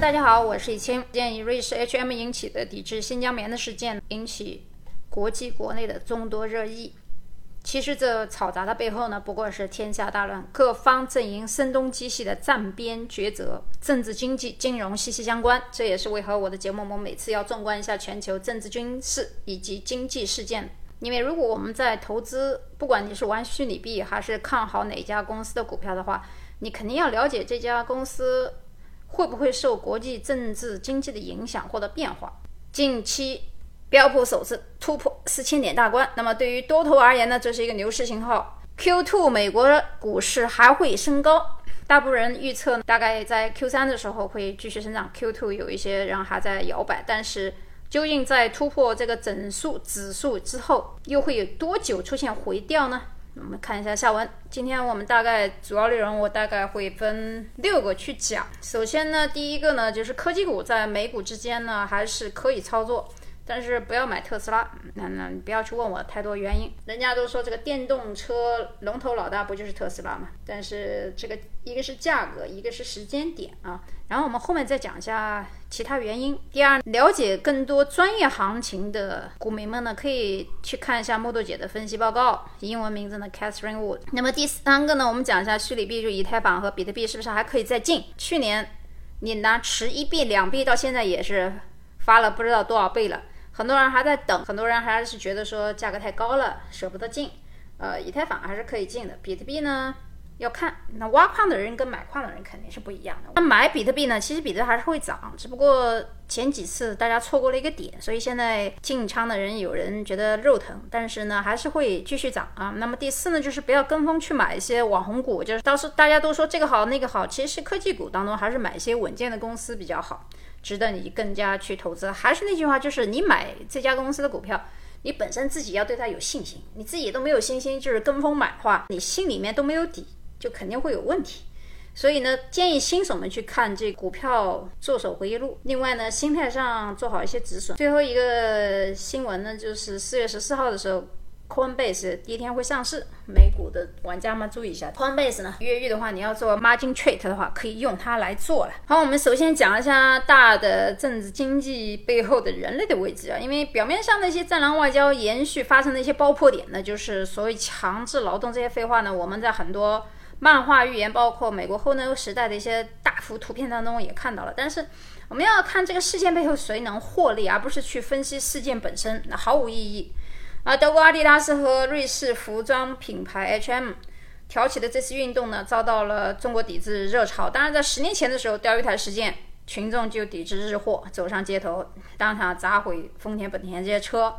大家好，我是以清。鉴于瑞士 H&M 引起的抵制新疆棉的事件，引起国际国内的众多热议。其实这嘈杂的背后呢，不过是天下大乱，各方阵营声东击西的站边抉择，政治、经济、金融息息相关。这也是为何我的节目我们每次要纵观一下全球政治、军事以及经济事件。因为如果我们在投资，不管你是玩虚拟币还是看好哪家公司的股票的话，你肯定要了解这家公司会不会受国际政治经济的影响或者变化。近期标普首次突破四千点大关，那么对于多头而言呢，这是一个牛市信号。Q2 美国股市还会升高，大部分人预测大概在 Q3 的时候会继续增长，Q2 有一些人还在摇摆，但是。究竟在突破这个整数指数之后，又会有多久出现回调呢？我们看一下下文。今天我们大概主要内容，我大概会分六个去讲。首先呢，第一个呢，就是科技股在美股之间呢还是可以操作。但是不要买特斯拉，那那你不要去问我太多原因。人家都说这个电动车龙头老大不就是特斯拉吗？但是这个一个是价格，一个是时间点啊。然后我们后面再讲一下其他原因。第二，了解更多专业行情的股民们呢，可以去看一下木豆姐的分析报告，英文名字呢 Catherine Wood。那么第三个呢，我们讲一下虚拟币，就以太坊和比特币是不是还可以再进？去年你拿持一币两币到现在也是发了不知道多少倍了。很多人还在等，很多人还是觉得说价格太高了，舍不得进。呃，以太坊还是可以进的，比特币呢要看。那挖矿的人跟买矿的人肯定是不一样的。那买比特币呢，其实比特币还是会涨，只不过前几次大家错过了一个点，所以现在进仓的人有人觉得肉疼，但是呢还是会继续涨啊。那么第四呢，就是不要跟风去买一些网红股，就是当时大家都说这个好那个好，其实科技股当中还是买一些稳健的公司比较好。值得你更加去投资。还是那句话，就是你买这家公司的股票，你本身自己要对它有信心。你自己都没有信心，就是跟风买的话，你心里面都没有底，就肯定会有问题。所以呢，建议新手们去看这股票做手回忆录。另外呢，心态上做好一些止损。最后一个新闻呢，就是四月十四号的时候。Coinbase 第一天会上市，美股的玩家们注意一下。Coinbase 呢，越狱的话，你要做 margin trade 的话，可以用它来做了。好，我们首先讲一下大的政治经济背后的人类的位置啊，因为表面上那些战狼外交延续发生的一些爆破点呢，就是所谓强制劳动这些废话呢，我们在很多漫画预言，包括美国后那个时代的一些大幅图片当中也看到了。但是我们要看这个事件背后谁能获利，而不是去分析事件本身，那毫无意义。而德国阿迪达斯和瑞士服装品牌 H&M 挑起的这次运动呢，遭到了中国抵制热潮。当然，在十年前的时候，钓鱼台事件，群众就抵制日货，走上街头，当场砸毁丰田、本田这些车。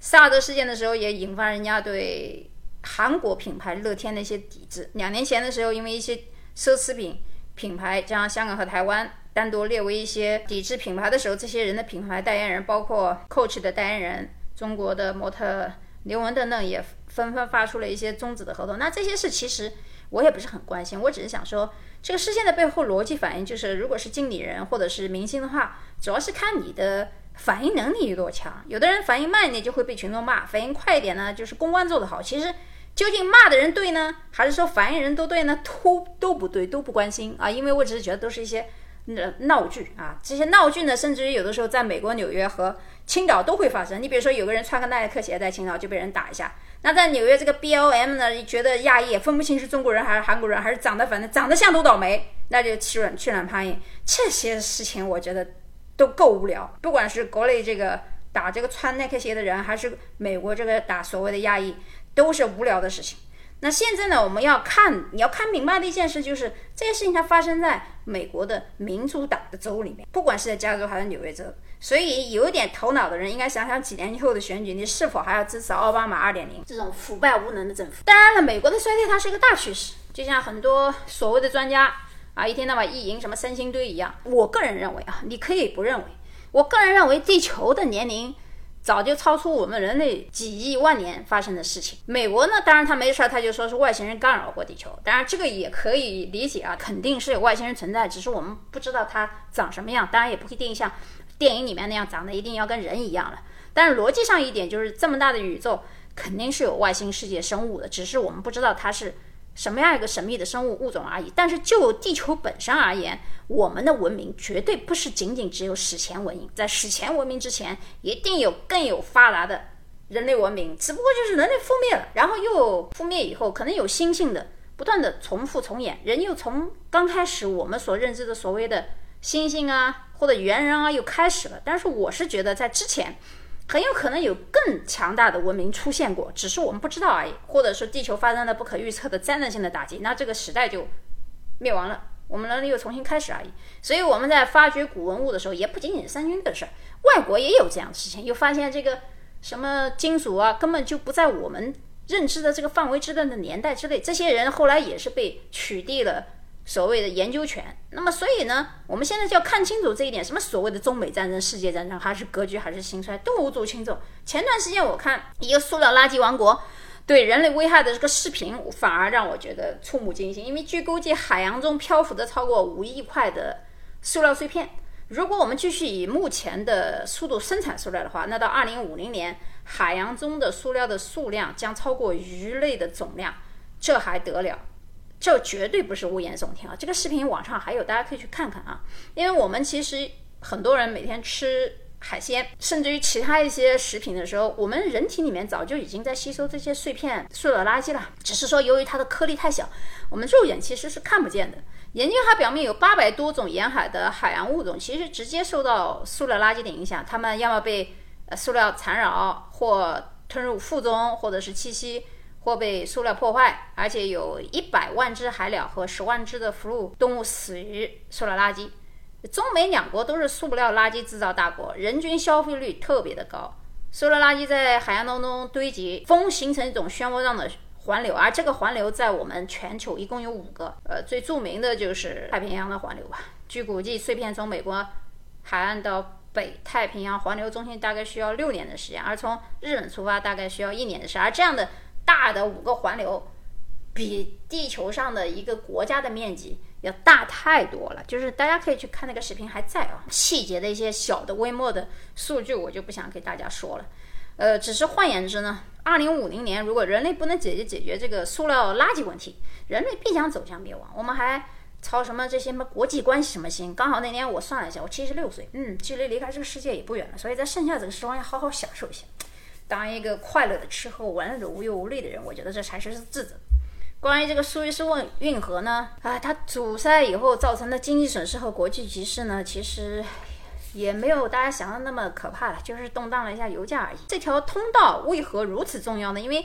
萨德事件的时候，也引发人家对韩国品牌乐天的一些抵制。两年前的时候，因为一些奢侈品品牌将香港和台湾单独列为一些抵制品牌的时候，这些人的品牌代言人，包括 Coach 的代言人。中国的模特刘雯等等也纷纷发出了一些终止的合同。那这些事其实我也不是很关心，我只是想说，这个事件的背后逻辑反应就是，如果是经理人或者是明星的话，主要是看你的反应能力有多强。有的人反应慢一点就会被群众骂，反应快一点呢就是公关做得好。其实究竟骂的人对呢，还是说反应人都对呢？都都不对，都不关心啊，因为我只是觉得都是一些。闹闹剧啊！这些闹剧呢，甚至于有的时候在美国纽约和青岛都会发生。你比如说，有个人穿个耐克鞋在青岛就被人打一下。那在纽约这个 B L M 呢，觉得亚裔分不清是中国人还是韩国人，还是长得反正长得像都倒霉，那就欺软欺软怕硬。这些事情我觉得都够无聊。不管是国内这个打这个穿耐克鞋的人，还是美国这个打所谓的亚裔，都是无聊的事情。那现在呢，我们要看，你要看明白的一件事就是，这些事情它发生在美国的民主党的州里面，不管是在加州还是纽约州。所以有点头脑的人应该想想几年以后的选举，你是否还要支持奥巴马二点零这种腐败无能的政府？当然了，美国的衰退它是一个大趋势，就像很多所谓的专家啊，一天到晚意淫什么三星堆一样。我个人认为啊，你可以不认为，我个人认为地球的年龄。早就超出我们人类几亿万年发生的事情。美国呢，当然他没事儿，他就说是外星人干扰过地球。当然这个也可以理解啊，肯定是有外星人存在，只是我们不知道它长什么样。当然也不一定像电影里面那样长得一定要跟人一样了。但是逻辑上一点就是，这么大的宇宙肯定是有外星世界生物的，只是我们不知道它是什么样一个神秘的生物物种而已。但是就地球本身而言，我们的文明绝对不是仅仅只有史前文明，在史前文明之前，一定有更有发达的人类文明，只不过就是人类覆灭了，然后又覆灭以后，可能有新性的不断的重复重演，人又从刚开始我们所认知的所谓的猩猩啊或者猿人啊又开始了。但是我是觉得在之前。很有可能有更强大的文明出现过，只是我们不知道而已，或者说地球发生了不可预测的灾难性的打击，那这个时代就灭亡了，我们人类又重新开始而已。所以我们在发掘古文物的时候，也不仅仅是三军的事儿，外国也有这样的事情，又发现这个什么金属啊，根本就不在我们认知的这个范围之内的年代之内，这些人后来也是被取缔了。所谓的研究权，那么所以呢，我们现在就要看清楚这一点：什么所谓的中美战争、世界战争，还是格局，还是兴衰，都无足轻重。前段时间我看一个塑料垃圾王国对人类危害的这个视频，反而让我觉得触目惊心。因为据估计，海洋中漂浮的超过五亿块的塑料碎片。如果我们继续以目前的速度生产塑料的话，那到二零五零年，海洋中的塑料的数量将超过鱼类的总量，这还得了？这绝对不是危言耸听啊！这个视频网上还有，大家可以去看看啊。因为我们其实很多人每天吃海鲜，甚至于其他一些食品的时候，我们人体里面早就已经在吸收这些碎片塑料垃圾了。只是说由于它的颗粒太小，我们肉眼其实是看不见的。研究它表明，有八百多种沿海的海洋物种其实直接受到塑料垃圾的影响，它们要么被呃塑料缠绕，或吞入腹中，或者是栖息。或被塑料破坏，而且有一百万只海鸟和十万只的哺乳动物死于塑料垃圾。中美两国都是塑料垃圾制造大国，人均消费率特别的高。塑料垃圾在海洋当中堆积，风形成一种漩涡状的环流，而这个环流在我们全球一共有五个。呃，最著名的就是太平洋的环流吧。据估计，碎片从美国海岸到北太平洋环流中心大概需要六年的时间，而从日本出发大概需要一年的时间。而这样的。大的五个环流，比地球上的一个国家的面积要大太多了。就是大家可以去看那个视频，还在啊。细节的一些小的微末的数据，我就不想给大家说了。呃，只是换言之呢，二零五零年如果人类不能解决解决这个塑料垃圾问题，人类必将走向灭亡。我们还操什么这些什么国际关系什么心？刚好那年我算了一下，我七十六岁，嗯，距离离开这个世界也不远了。所以在剩下这个时光要好好享受一下。当一个快乐的吃喝玩乐的无忧无虑的人，我觉得这才是智者。关于这个苏伊士运运河呢，啊，它阻塞以后造成的经济损失和国际局势呢，其实也没有大家想的那么可怕了，就是动荡了一下油价而已。这条通道为何如此重要呢？因为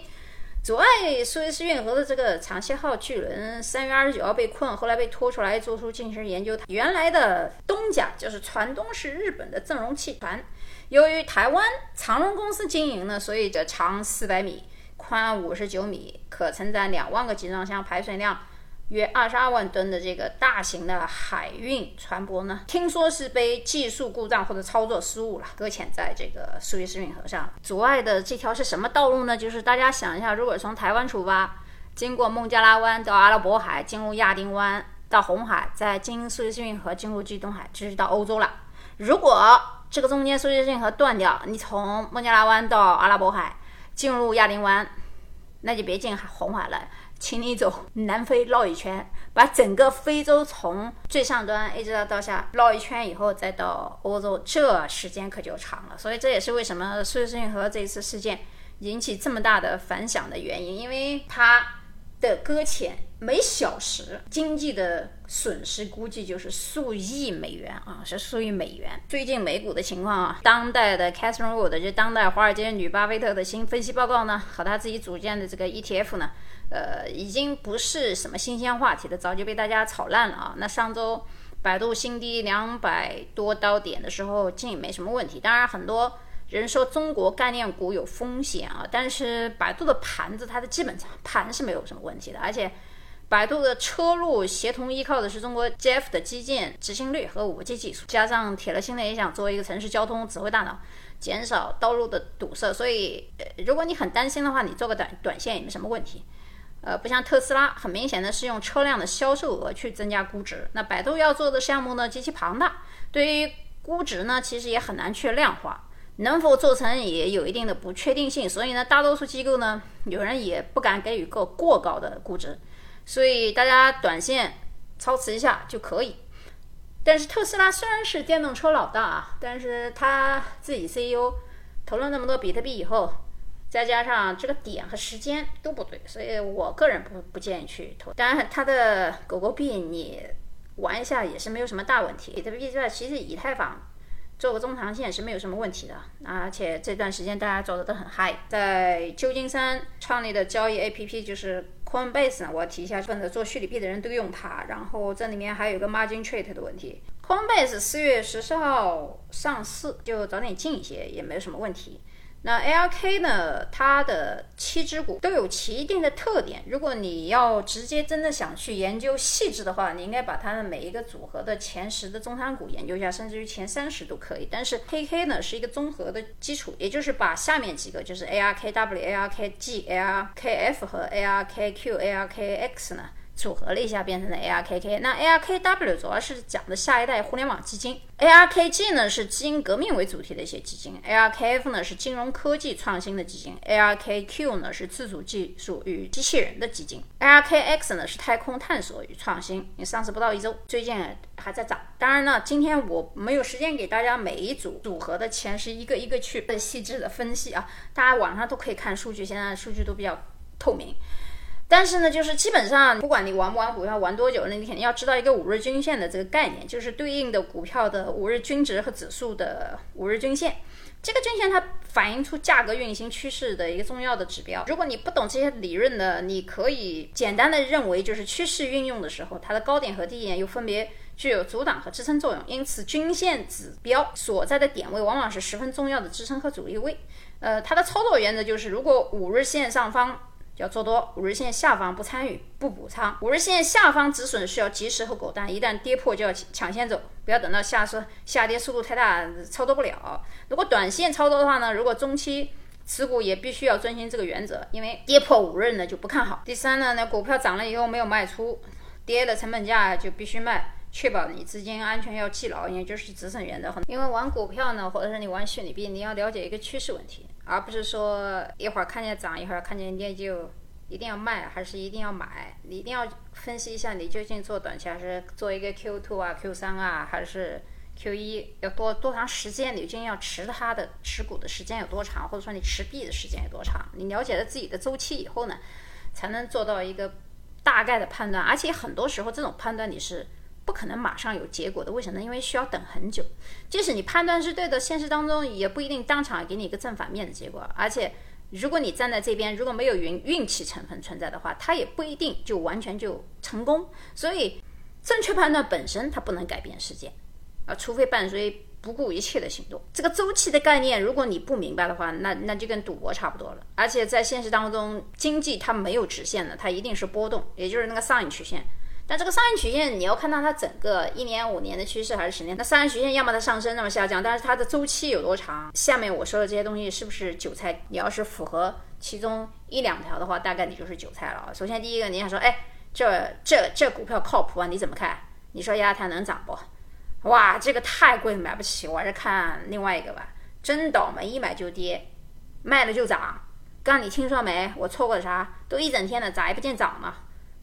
阻碍苏伊士运河的这个长溪号巨轮三月二十九号被困，后来被拖出来做出进行研究。原来的东家就是船东是日本的正荣汽船。由于台湾长荣公司经营呢，所以这长四百米、宽五十九米、可承载两万个集装箱、排水量约二十二万吨的这个大型的海运船舶呢，听说是被技术故障或者操作失误了，搁浅在这个苏伊士运河上。阻碍的这条是什么道路呢？就是大家想一下，如果从台湾出发，经过孟加拉湾到阿拉伯海，进入亚丁湾到红海，再经苏伊士运河进入地中海，这是到欧洲了。如果这个中间苏伊士运河断掉，你从孟加拉湾到阿拉伯海进入亚丁湾，那就别进红海了，请你走南非绕一圈，把整个非洲从最上端一直到到下绕一圈以后再到欧洲，这时间可就长了。所以这也是为什么苏伊士运河这一次事件引起这么大的反响的原因，因为它的搁浅。每小时经济的损失估计就是数亿美元啊，是数亿美元。最近美股的情况啊，当代的 Catherine Wood 就当代华尔街女巴菲特的新分析报告呢，和他自己组建的这个 ETF 呢，呃，已经不是什么新鲜话题了，早就被大家炒烂了啊。那上周百度新低两百多刀点的时候，竟没什么问题。当然很多。人说中国概念股有风险啊，但是百度的盘子它的基本盘是没有什么问题的，而且。百度的车路协同依靠的是中国 GF 的基建执行率和 5G 技术，加上铁了心的也想作为一个城市交通指挥大脑，减少道路的堵塞。所以，呃，如果你很担心的话，你做个短短线也没什么问题。呃，不像特斯拉，很明显的是用车辆的销售额去增加估值。那百度要做的项目呢，极其庞大，对于估值呢，其实也很难去量化，能否做成也有一定的不确定性。所以呢，大多数机构呢，有人也不敢给予个过高的估值。所以大家短线操持一下就可以。但是特斯拉虽然是电动车老大啊，但是他自己 CEO 投了那么多比特币以后，再加上这个点和时间都不对，所以我个人不不建议去投。当然，他的狗狗币你玩一下也是没有什么大问题。比特币之外，其实以太坊。做个中长线是没有什么问题的，而且这段时间大家做的都很嗨。在旧金山创立的交易 APP 就是 Coinbase，我提一下，部分的做虚拟币的人都用它。然后这里面还有一个 Margin Trade 的问题。Coinbase 四月十四号上市，就早点进一些也没有什么问题。那 ARK 呢？它的七只股都有其一定的特点。如果你要直接真的想去研究细致的话，你应该把它的每一个组合的前十的中仓股研究一下，甚至于前三十都可以。但是 KK 呢是一个综合的基础，也就是把下面几个就是 ARKW、ARKG、ARKF 和 ARKQ、ARKX 呢。组合了一下，变成了 ARKK。那 ARKW 主要是讲的下一代互联网基金，ARKG 呢是基因革命为主题的一些基金，ARKF 呢是金融科技创新的基金，ARKQ 呢是自主技术与机器人的基金，ARKX 呢是太空探索与创新。你上市不到一周，最近还在涨。当然呢，今天我没有时间给大家每一组组合的前十一个一个去细致的分析啊，大家网上都可以看数据，现在数据都比较透明。但是呢，就是基本上，不管你玩不玩股票，玩多久，那你肯定要知道一个五日均线的这个概念，就是对应的股票的五日均值和指数的五日均线。这个均线它反映出价格运行趋势的一个重要的指标。如果你不懂这些理论的，你可以简单的认为，就是趋势运用的时候，它的高点和低点又分别具有阻挡和支撑作用，因此均线指标所在的点位往往是十分重要的支撑和阻力位。呃，它的操作原则就是，如果五日线上方。要做多，五日线下方不参与，不补仓。五日线下方止损需要及时和果断，一旦跌破就要抢先走，不要等到下次下跌速度太大操作不了。如果短线操作的话呢，如果中期持股也必须要遵循这个原则，因为跌破五日呢就不看好。第三呢，那股票涨了以后没有卖出，跌了成本价就必须卖，确保你资金安全要记牢，也就是止损原则。因为玩股票呢，或者是你玩虚拟币，你要了解一个趋势问题。而不是说一会儿看见涨，一会儿看见跌就一定要卖，还是一定要买？你一定要分析一下，你究竟做短期还是做一个 Q two 啊、Q 三啊，还是 Q 一？要多多长时间？你究竟要持它的持股的时间有多长？或者说你持币的时间有多长？你了解了自己的周期以后呢，才能做到一个大概的判断。而且很多时候这种判断你是。不可能马上有结果的，为什么呢？因为需要等很久。即使你判断是对的，现实当中也不一定当场给你一个正反面的结果。而且，如果你站在这边，如果没有运运气成分存在的话，它也不一定就完全就成功。所以，正确判断本身它不能改变事件啊，除非伴随不顾一切的行动。这个周期的概念，如果你不明白的话，那那就跟赌博差不多了。而且在现实当中，经济它没有直线的，它一定是波动，也就是那个上影曲线。但这个上影曲线，你要看到它整个一年、五年的趋势还是十年。那上影曲线要么它上升，要么下降，但是它的周期有多长？下面我说的这些东西是不是韭菜？你要是符合其中一两条的话，大概你就是韭菜了。首先第一个，你想说，哎，这这这股票靠谱啊？你怎么看？你说亚太能涨不？哇，这个太贵，买不起，我还是看另外一个吧。真倒霉，一买就跌，卖了就涨。刚你听说没？我错过了啥？都一整天了，咋也不见涨呢？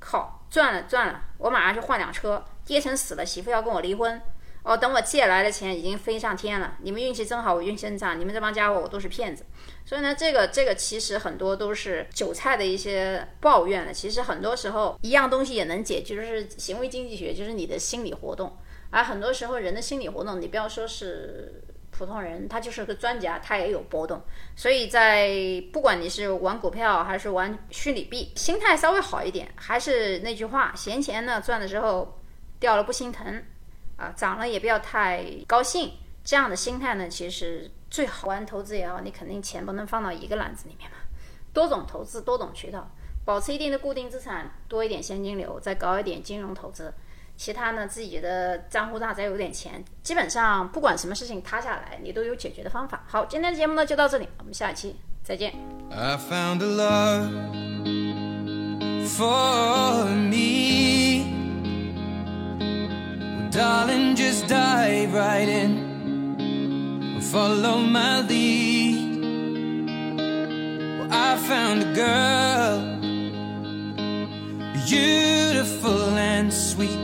靠！赚了赚了，我马上去换辆车。跌成死了，媳妇要跟我离婚。哦，等我借来的钱已经飞上天了。你们运气真好，我运气真差。你们这帮家伙，我都是骗子。所以呢，这个这个其实很多都是韭菜的一些抱怨了。其实很多时候一样东西也能解，就是行为经济学，就是你的心理活动。而很多时候人的心理活动，你不要说是。普通人他就是个专家，他也有波动，所以在不管你是玩股票还是玩虚拟币，心态稍微好一点，还是那句话，闲钱呢赚的时候掉了不心疼，啊涨了也不要太高兴，这样的心态呢其实最好。玩投资也好，你肯定钱不能放到一个篮子里面嘛，多种投资，多种渠道，保持一定的固定资产，多一点现金流，再搞一点金融投资。其他呢自己的账户大宅有点钱基本上不管什么事情塌下来你都有解决的方法好今天的节目呢就到这里我们下期再见 i found a love for me darling just dive right in followmyleei found a girl beautiful and sweet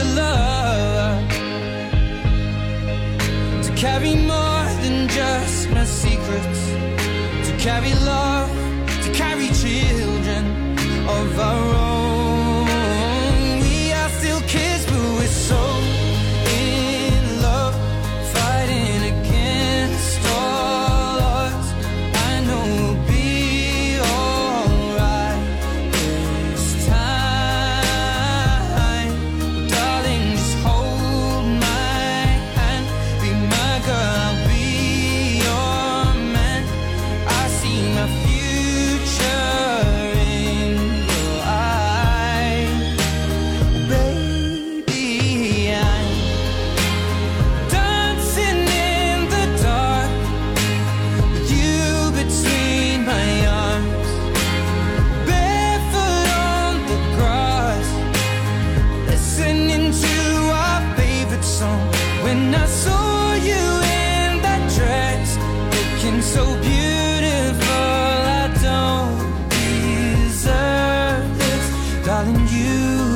the love to carry more than just my secrets, to carry love. you.